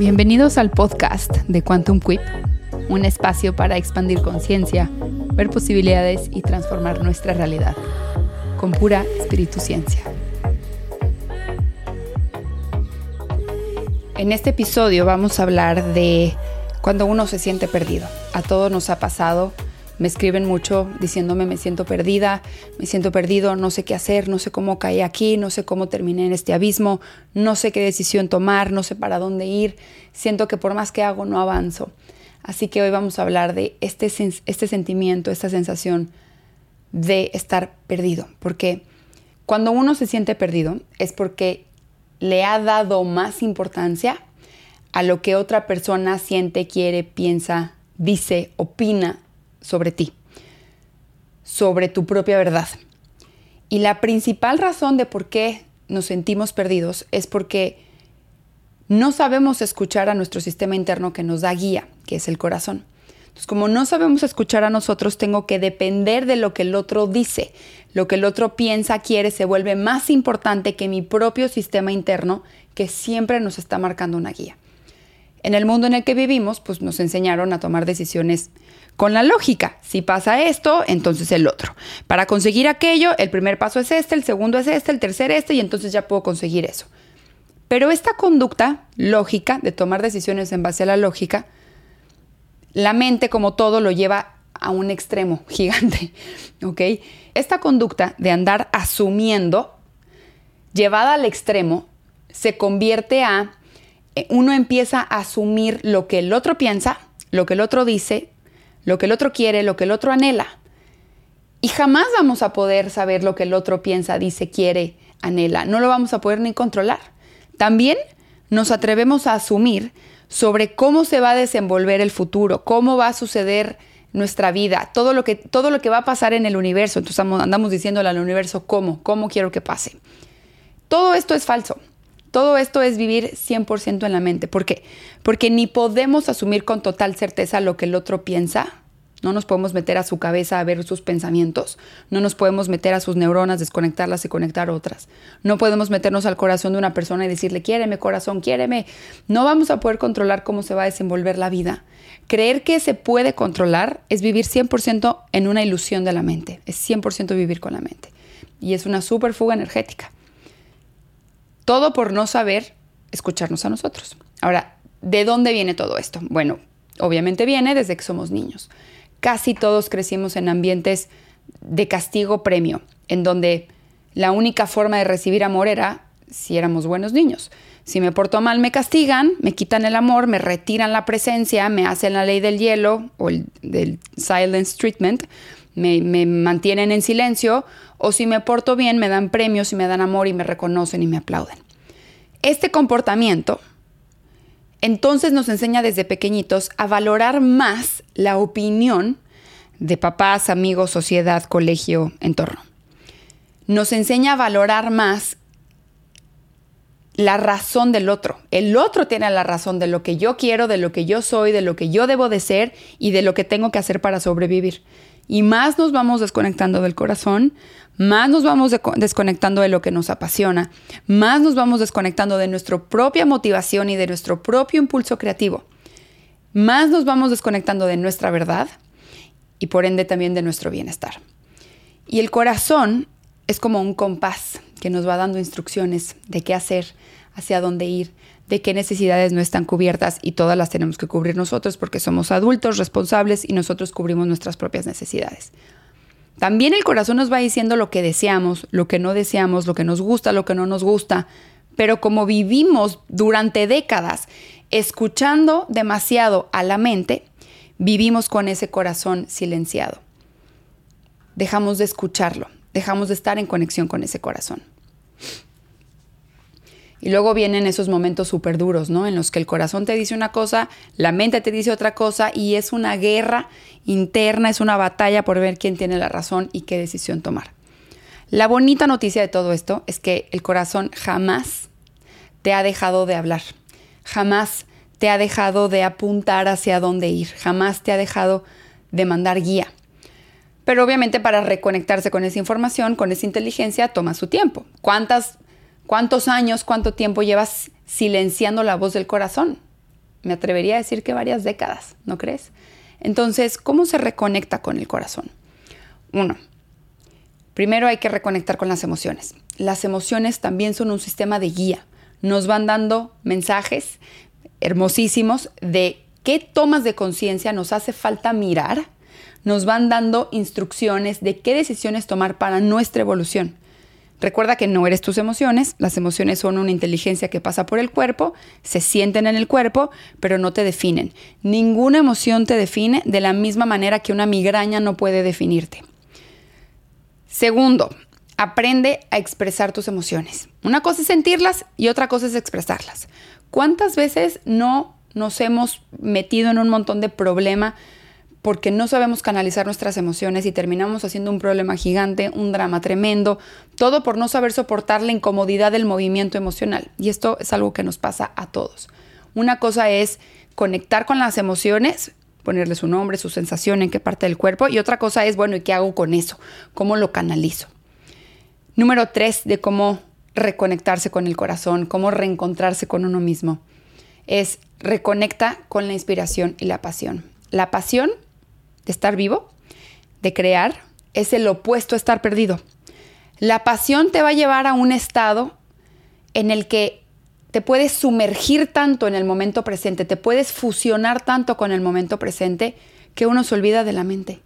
Bienvenidos al podcast de Quantum Quip, un espacio para expandir conciencia, ver posibilidades y transformar nuestra realidad con pura espíritu ciencia. En este episodio vamos a hablar de cuando uno se siente perdido. A todos nos ha pasado me escriben mucho diciéndome me siento perdida, me siento perdido, no sé qué hacer, no sé cómo caí aquí, no sé cómo terminé en este abismo, no sé qué decisión tomar, no sé para dónde ir, siento que por más que hago no avanzo. Así que hoy vamos a hablar de este, este sentimiento, esta sensación de estar perdido, porque cuando uno se siente perdido es porque le ha dado más importancia a lo que otra persona siente, quiere, piensa, dice, opina sobre ti, sobre tu propia verdad. Y la principal razón de por qué nos sentimos perdidos es porque no sabemos escuchar a nuestro sistema interno que nos da guía, que es el corazón. Entonces, como no sabemos escuchar a nosotros, tengo que depender de lo que el otro dice. Lo que el otro piensa, quiere, se vuelve más importante que mi propio sistema interno, que siempre nos está marcando una guía. En el mundo en el que vivimos, pues nos enseñaron a tomar decisiones con la lógica. Si pasa esto, entonces el otro. Para conseguir aquello, el primer paso es este, el segundo es este, el tercer este, y entonces ya puedo conseguir eso. Pero esta conducta lógica de tomar decisiones en base a la lógica, la mente como todo lo lleva a un extremo gigante, ¿ok? Esta conducta de andar asumiendo, llevada al extremo, se convierte a, eh, uno empieza a asumir lo que el otro piensa, lo que el otro dice, lo que el otro quiere, lo que el otro anhela. Y jamás vamos a poder saber lo que el otro piensa, dice, quiere, anhela. No lo vamos a poder ni controlar. También nos atrevemos a asumir sobre cómo se va a desenvolver el futuro, cómo va a suceder nuestra vida, todo lo que, todo lo que va a pasar en el universo. Entonces andamos diciéndole al universo cómo, cómo quiero que pase. Todo esto es falso. Todo esto es vivir 100% en la mente. ¿Por qué? Porque ni podemos asumir con total certeza lo que el otro piensa. No nos podemos meter a su cabeza a ver sus pensamientos. No nos podemos meter a sus neuronas, desconectarlas y conectar otras. No podemos meternos al corazón de una persona y decirle, quiéreme corazón, quiéreme. No vamos a poder controlar cómo se va a desenvolver la vida. Creer que se puede controlar es vivir 100% en una ilusión de la mente. Es 100% vivir con la mente. Y es una super fuga energética. Todo por no saber escucharnos a nosotros. Ahora, ¿de dónde viene todo esto? Bueno, obviamente viene desde que somos niños. Casi todos crecimos en ambientes de castigo-premio, en donde la única forma de recibir amor era si éramos buenos niños. Si me porto mal, me castigan, me quitan el amor, me retiran la presencia, me hacen la ley del hielo o el del silence treatment, me, me, mantienen en silencio, o si me porto bien, me dan premios y me dan amor y me reconocen y me aplauden. Este comportamiento entonces nos enseña desde pequeñitos a valorar más la opinión de papás, amigos, sociedad, colegio, entorno. Nos enseña a valorar más la razón del otro. El otro tiene la razón de lo que yo quiero, de lo que yo soy, de lo que yo debo de ser y de lo que tengo que hacer para sobrevivir. Y más nos vamos desconectando del corazón, más nos vamos desconectando de lo que nos apasiona, más nos vamos desconectando de nuestra propia motivación y de nuestro propio impulso creativo, más nos vamos desconectando de nuestra verdad y por ende también de nuestro bienestar. Y el corazón es como un compás que nos va dando instrucciones de qué hacer, hacia dónde ir, de qué necesidades no están cubiertas y todas las tenemos que cubrir nosotros porque somos adultos responsables y nosotros cubrimos nuestras propias necesidades. También el corazón nos va diciendo lo que deseamos, lo que no deseamos, lo que nos gusta, lo que no nos gusta, pero como vivimos durante décadas escuchando demasiado a la mente, vivimos con ese corazón silenciado. Dejamos de escucharlo, dejamos de estar en conexión con ese corazón. Y luego vienen esos momentos súper duros, ¿no? En los que el corazón te dice una cosa, la mente te dice otra cosa y es una guerra interna, es una batalla por ver quién tiene la razón y qué decisión tomar. La bonita noticia de todo esto es que el corazón jamás te ha dejado de hablar, jamás te ha dejado de apuntar hacia dónde ir, jamás te ha dejado de mandar guía. Pero obviamente para reconectarse con esa información, con esa inteligencia, toma su tiempo. ¿Cuántas ¿Cuántos años, cuánto tiempo llevas silenciando la voz del corazón? me atrevería a decir que varias décadas, ¿no crees? Entonces, ¿cómo se reconecta con el corazón? Uno, primero hay que reconectar con las emociones. Las emociones también son un sistema de guía. Nos van dando mensajes hermosísimos de qué tomas de conciencia nos hace falta mirar. Nos van dando instrucciones de qué decisiones tomar para nuestra evolución. Recuerda que no eres tus emociones, las emociones son una inteligencia que pasa por el cuerpo, se sienten en el cuerpo, pero no te definen. Ninguna emoción te define de la misma manera que una migraña no puede definirte. Segundo, aprende a expresar tus emociones. Una cosa es sentirlas y otra cosa es expresarlas. ¿Cuántas veces no nos hemos metido en un montón de problema porque no sabemos canalizar nuestras emociones y terminamos haciendo un problema gigante, un drama tremendo, todo por no saber soportar la incomodidad del movimiento emocional. Y esto es algo que nos pasa a todos. Una cosa es conectar con las emociones, ponerle su nombre, su sensación, en qué parte del cuerpo, y otra cosa es, bueno, ¿y qué hago con eso? ¿Cómo lo canalizo? Número tres, de cómo reconectarse con el corazón, cómo reencontrarse con uno mismo, es reconecta con la inspiración y la pasión. La pasión de estar vivo, de crear, es el opuesto a estar perdido. La pasión te va a llevar a un estado en el que te puedes sumergir tanto en el momento presente, te puedes fusionar tanto con el momento presente que uno se olvida de la mente.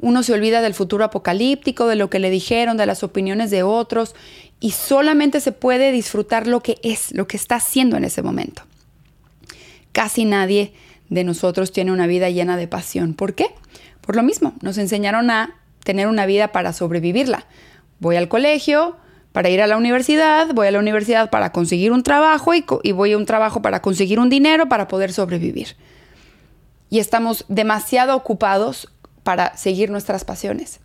Uno se olvida del futuro apocalíptico, de lo que le dijeron, de las opiniones de otros y solamente se puede disfrutar lo que es, lo que está haciendo en ese momento. Casi nadie de nosotros tiene una vida llena de pasión. ¿Por qué? Por lo mismo, nos enseñaron a tener una vida para sobrevivirla. Voy al colegio para ir a la universidad, voy a la universidad para conseguir un trabajo y, voy a un trabajo para conseguir un dinero para poder sobrevivir. Y estamos demasiado ocupados para seguir nuestras pasiones.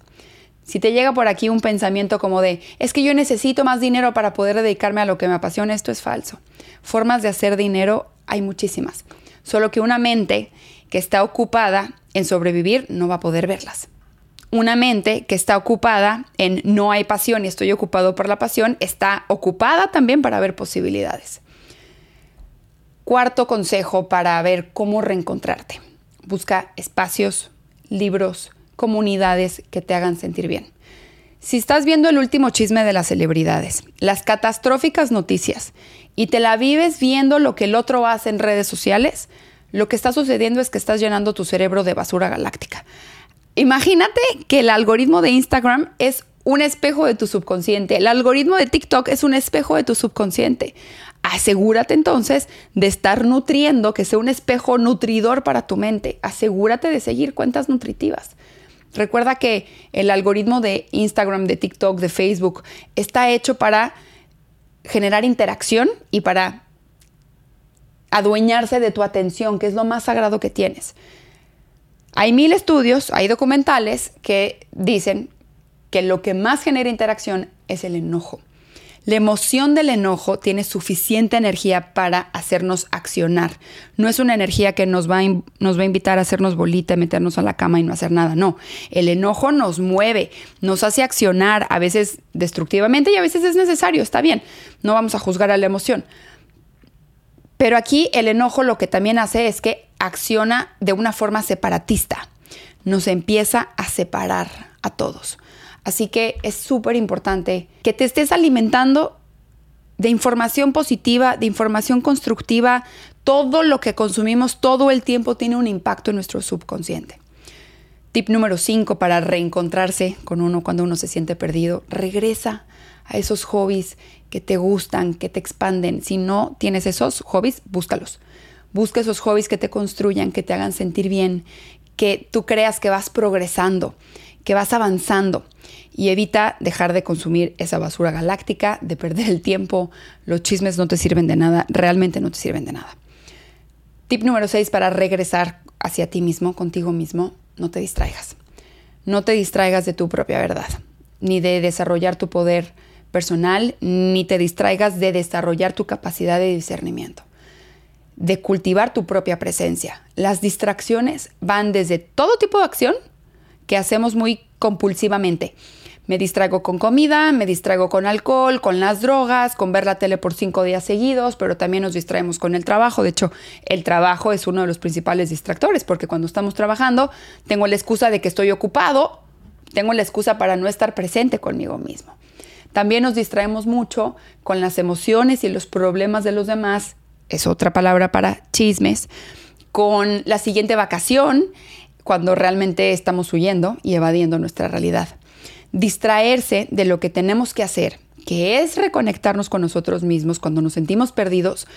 Si te llega por aquí un pensamiento como de, es que yo necesito más dinero para poder dedicarme a lo que me apasiona, esto es falso. Formas de hacer dinero hay muchísimas. Solo que una mente que está ocupada en sobrevivir no va a poder verlas. Una mente que está ocupada en no hay pasión y estoy ocupado por la pasión, está ocupada también para ver posibilidades. Cuarto consejo para ver cómo reencontrarte. Busca espacios, libros, comunidades que te hagan sentir bien. Si estás viendo el último chisme de las celebridades, las catastróficas noticias, y te la vives viendo lo que el otro hace en redes sociales, lo que está sucediendo es que estás llenando tu cerebro de basura galáctica. Imagínate que el algoritmo de Instagram es un espejo de tu subconsciente. El algoritmo de TikTok es un espejo de tu subconsciente. Asegúrate entonces de estar nutriendo, que sea un espejo nutridor para tu mente. Asegúrate de seguir cuentas nutritivas. Recuerda que el algoritmo de Instagram, de TikTok, de Facebook está hecho para generar interacción y para adueñarse de tu atención, que es lo más sagrado que tienes. Hay mil estudios, hay documentales que dicen que lo que más genera interacción es el enojo. La emoción del enojo tiene suficiente energía para hacernos accionar. No es una energía que nos va, a, nos va a invitar a hacernos bolita, meternos a la cama y no hacer nada. No, el enojo nos mueve, nos hace accionar, a veces destructivamente y a veces es necesario, está bien. No vamos a juzgar a la emoción. Pero aquí el enojo lo que también hace es que acciona de una forma separatista. Nos empieza a separar a todos. Así que es súper importante que te estés alimentando de información positiva, de información constructiva. Todo lo que consumimos todo el tiempo tiene un impacto en nuestro subconsciente. Tip número 5 para reencontrarse con uno cuando uno se siente perdido. Regresa a esos hobbies que te gustan, que te expanden. Si no tienes esos hobbies, búscalos. Busca esos hobbies que te construyan, que te hagan sentir bien, que tú creas que vas progresando, que vas avanzando y evita dejar de consumir esa basura galáctica, de perder el tiempo. Los chismes no te sirven de nada, realmente no te sirven de nada. Tip número 6 para regresar hacia ti mismo, contigo mismo, no te distraigas. No te distraigas de tu propia verdad, ni de desarrollar tu poder personal, ni te distraigas de desarrollar tu capacidad de discernimiento, de cultivar tu propia presencia. Las distracciones van desde todo tipo de acción que hacemos muy compulsivamente. Me distraigo con comida, me distraigo con alcohol, con las drogas, con ver la tele por cinco días seguidos, pero también nos distraemos con el trabajo. De hecho, el trabajo es uno de los principales distractores, porque cuando estamos trabajando, tengo la excusa de que estoy ocupado, tengo la excusa para no estar presente conmigo mismo. También nos distraemos mucho con las emociones y los problemas de los demás, es otra palabra para chismes, con la siguiente vacación, cuando realmente estamos huyendo y evadiendo nuestra realidad distraerse de lo que tenemos que hacer, que es reconectarnos con nosotros mismos cuando nos sentimos perdidos,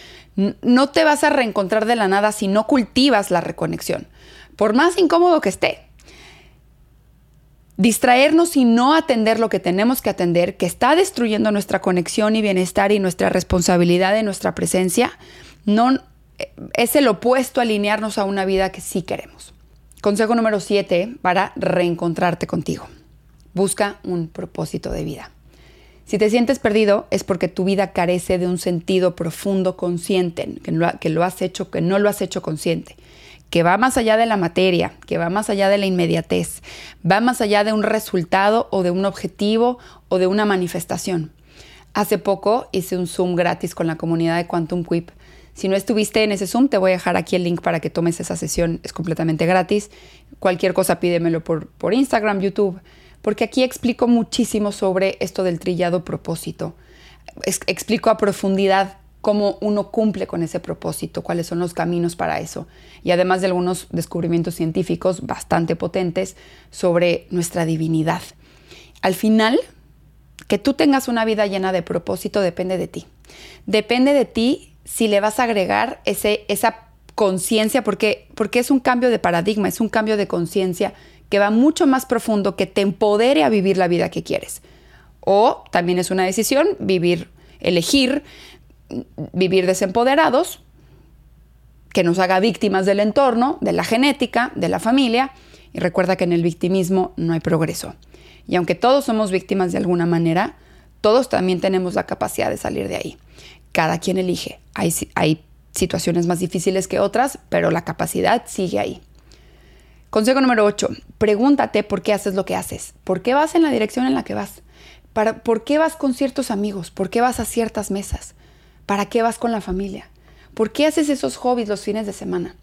no te vas a reencontrar de la nada si no cultivas la reconexión, por más incómodo que esté. Distraernos y no atender lo que tenemos que atender, que está destruyendo nuestra conexión y bienestar y nuestra responsabilidad de nuestra presencia, no, es el opuesto a alinearnos a una vida que sí queremos. Consejo número 7 para reencontrarte contigo. Busca un propósito de vida. Si te sientes perdido es porque tu vida carece de un sentido profundo consciente, que, lo, lo has hecho, que no lo has hecho consciente, que va más allá de la materia, que va más allá de la inmediatez, va más allá de un resultado o de un objetivo o de una manifestación. Hace poco hice un Zoom gratis con la comunidad de Quantum Quip. Si no estuviste en ese Zoom, te voy a dejar aquí el link para que tomes esa sesión. Es completamente gratis. Cualquier cosa pídemelo por, por Instagram, YouTube porque aquí explico muchísimo sobre esto del trillado propósito. explico a profundidad cómo uno cumple con ese propósito, cuáles son los caminos para eso, y además de algunos descubrimientos científicos bastante potentes sobre nuestra divinidad. Al final, que tú tengas una vida llena de propósito depende de ti. Depende de ti si le vas a agregar ese, esa conciencia, porque, porque es un cambio de paradigma, es un cambio de conciencia que va mucho más profundo, que te empodere a vivir la vida que quieres. O también es una decisión vivir, elegir vivir desempoderados, que nos haga víctimas del entorno, de la genética, de la familia. Y recuerda que en el victimismo no hay progreso. Y aunque todos somos víctimas de alguna manera, todos también tenemos la capacidad de salir de ahí. Cada quien elige. Hay, hay situaciones más difíciles que otras, pero la capacidad sigue ahí. Consejo número 8. Pregúntate por qué haces lo que haces. ¿Por qué vas en la dirección en la que vas? Para, ¿Por qué vas con ciertos amigos? ¿Por qué vas a ciertas mesas? ¿Para qué vas con la familia? ¿Por qué haces esos hobbies los fines de semana?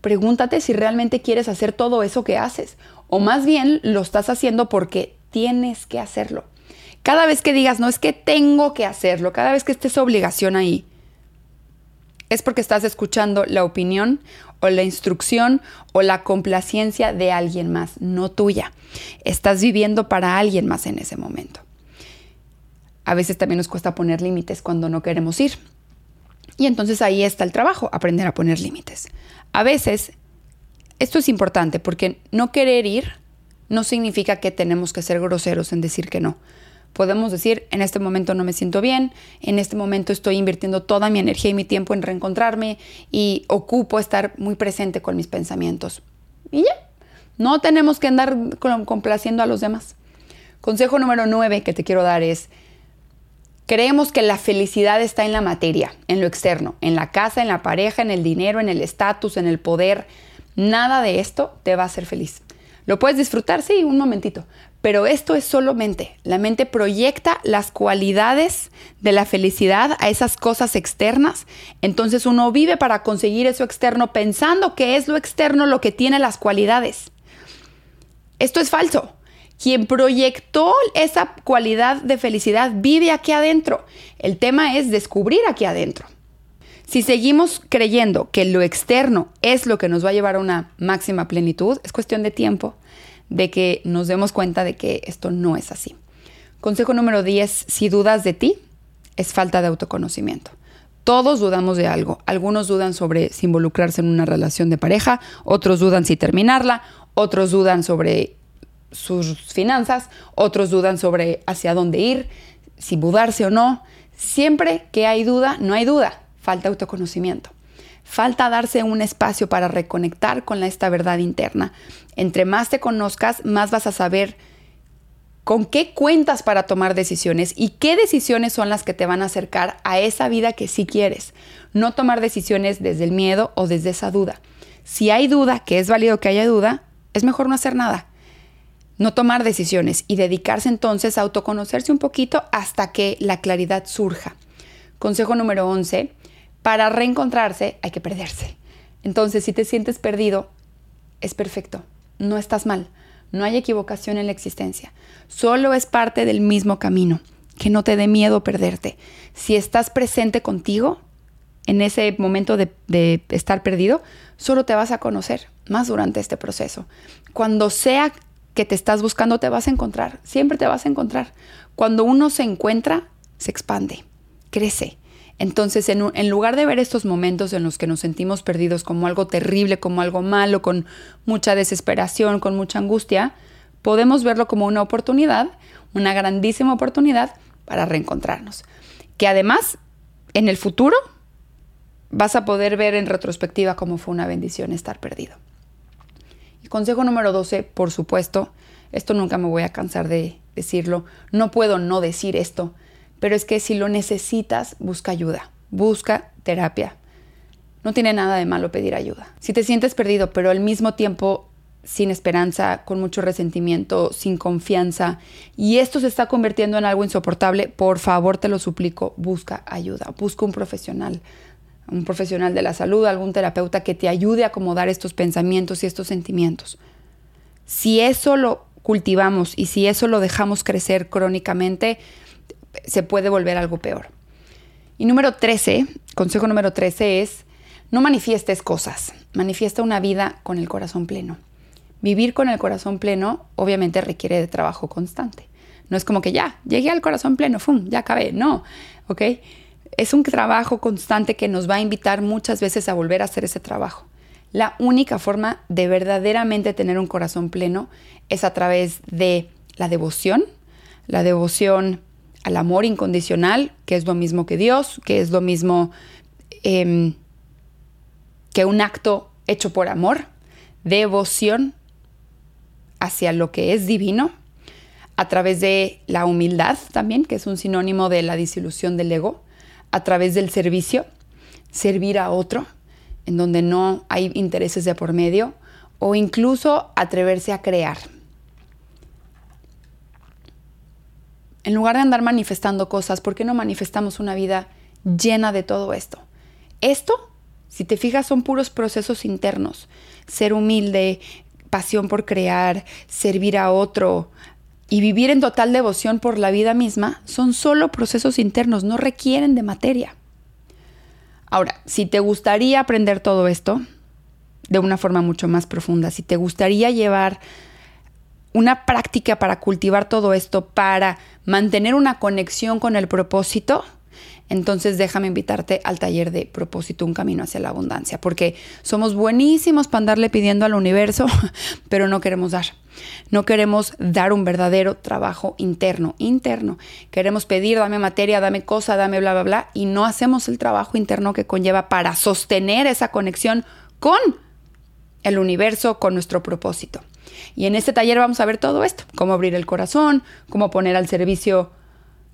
Pregúntate si realmente quieres hacer todo eso que haces o más bien lo estás haciendo porque tienes que hacerlo. Cada vez que digas, no es que tengo que hacerlo, cada vez que estés obligación ahí, es porque estás escuchando la opinión o la instrucción o la complacencia de alguien más, no tuya. Estás viviendo para alguien más en ese momento. A veces también nos cuesta poner límites cuando no queremos ir. Y entonces ahí está el trabajo, aprender a poner límites. A veces, esto es importante porque no querer ir no significa que tenemos que ser groseros en decir que no podemos decir, en este momento no me siento bien, en este momento estoy invirtiendo toda mi energía y mi tiempo en reencontrarme y ocupo estar muy presente con mis pensamientos. Y ya, no tenemos que andar complaciendo a los demás. Consejo número nueve que te quiero dar es, creemos que la felicidad está en la materia, en lo externo, en la casa, en la pareja, en el dinero, en el estatus, en el poder. Nada de esto te va a hacer feliz. Lo puedes disfrutar, sí, un momentito, pero esto es solo mente. La mente proyecta las cualidades de la felicidad a esas cosas externas. Entonces uno vive para conseguir eso externo pensando que es lo externo lo que tiene las cualidades. Esto es falso. Quien proyectó esa cualidad de felicidad vive aquí adentro. El tema es descubrir aquí adentro. Si seguimos creyendo que lo externo es lo que nos va a llevar a una máxima plenitud, es cuestión de tiempo de que nos demos cuenta de que esto no es así. Consejo número 10, si dudas de ti, es falta de autoconocimiento. Todos dudamos de algo. Algunos dudan sobre si involucrarse en una relación de pareja, otros dudan si terminarla, otros dudan sobre sus finanzas, otros dudan sobre hacia dónde ir, si mudarse o no. Siempre que hay duda, no hay duda, falta autoconocimiento. Falta darse un espacio para reconectar con esta verdad interna. Entre más te conozcas, más vas a saber con qué cuentas para tomar decisiones y qué decisiones son las que te van a acercar a esa vida que sí quieres. No tomar decisiones desde el miedo o desde esa duda. Si hay duda, que es válido que haya duda, es mejor no hacer nada. no tomar decisiones y dedicarse entonces a autoconocerse un poquito hasta que la claridad surja. Consejo número 11, para reencontrarse hay que perderse. Entonces, si te sientes perdido, es perfecto, no estás mal, no hay equivocación en la existencia, solo es parte del mismo camino, que no te dé miedo perderte. Si estás presente contigo en ese momento de, de estar perdido, solo te vas a conocer más durante este proceso. Cuando sea que te estás buscando, te vas a encontrar, siempre te vas a encontrar. Cuando uno se encuentra, se expande, crece. Entonces, en, lugar de ver estos momentos en los que nos sentimos perdidos como algo terrible, como algo malo, con mucha desesperación, con mucha angustia, podemos verlo como una oportunidad, una grandísima oportunidad para reencontrarnos. Que además, en el futuro, vas a poder ver en retrospectiva cómo fue una bendición estar perdido. Y consejo número 12, por supuesto, esto nunca me voy a cansar de decirlo, no puedo no decir esto, pero es que si lo necesitas, busca ayuda, busca terapia. No tiene nada de malo pedir ayuda. Si te sientes perdido, pero al mismo tiempo sin esperanza, con mucho resentimiento, sin confianza, y esto se está convirtiendo en algo insoportable, por favor te lo suplico, busca ayuda, busca un profesional un profesional de la salud, algún terapeuta que te ayude a acomodar estos pensamientos y estos sentimientos. Si eso lo cultivamos y si eso lo dejamos crecer crónicamente, se puede volver algo peor. Y número 13, consejo número 13 es, no manifiestes cosas, manifiesta una vida con el corazón pleno. Vivir con el corazón pleno obviamente requiere de trabajo constante. No es como que ya, llegué al corazón pleno, ¡fum! Ya acabé. No, ¿ok? es un trabajo constante que nos va a invitar muchas veces a volver a hacer ese trabajo. La única forma de verdaderamente tener un corazón pleno es a través de la devoción, la devoción al amor incondicional, que es lo mismo que Dios, que es lo mismo em, que un acto hecho por amor, devoción hacia lo que es divino, a través de la humildad también, que es un sinónimo de la disilusión del ego, a través del servicio, servir a otro, en donde no hay intereses de por medio, o incluso atreverse a crear. En lugar de andar manifestando cosas, ¿por qué no manifestamos una vida llena de todo esto? Esto, si te fijas, son puros procesos internos. Ser humilde, pasión por crear, servir a otro, y vivir en total devoción por la vida misma son solo procesos internos, no requieren de materia. Ahora, si te gustaría aprender todo esto de una forma mucho más profunda, si te gustaría llevar una práctica para cultivar todo esto, para mantener una conexión con el propósito, entonces déjame invitarte al taller de propósito, un camino hacia la abundancia, porque somos buenísimos para andarle pidiendo al universo, pero no queremos dar. No queremos dar un verdadero trabajo interno, interno. Queremos pedir, dame materia, dame cosa, dame bla, bla, bla, y no hacemos el trabajo interno que conlleva para sostener esa conexión con el universo, con nuestro propósito. Y en este taller vamos a ver todo esto, cómo abrir el corazón, cómo poner al servicio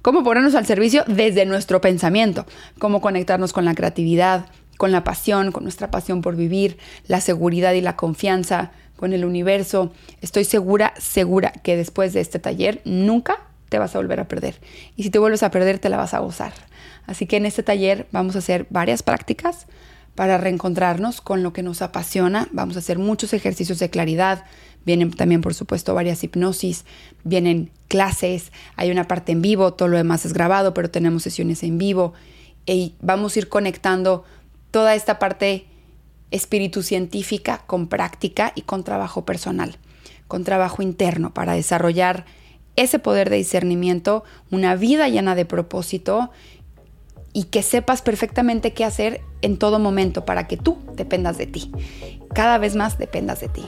cómo ponernos al servicio desde nuestro pensamiento, cómo conectarnos con la creatividad, con la pasión, con nuestra pasión por vivir, la seguridad y la confianza, con el universo. Estoy segura, segura que después de este taller nunca te vas a volver a perder. Y si te vuelves a perder, te la vas a gozar. Así que en este taller vamos a hacer varias prácticas para reencontrarnos con lo que nos apasiona. Vamos a hacer muchos ejercicios de claridad. Vienen también, por supuesto, varias hipnosis, vienen clases, hay una parte en vivo, todo lo demás es grabado, pero tenemos sesiones en vivo. Y vamos a ir conectando toda esta parte espíritu científica con práctica y con trabajo personal, con trabajo interno para desarrollar ese poder de discernimiento, una vida llena de propósito y que sepas perfectamente qué hacer en todo momento para que tú dependas de ti. Cada vez más dependas de ti.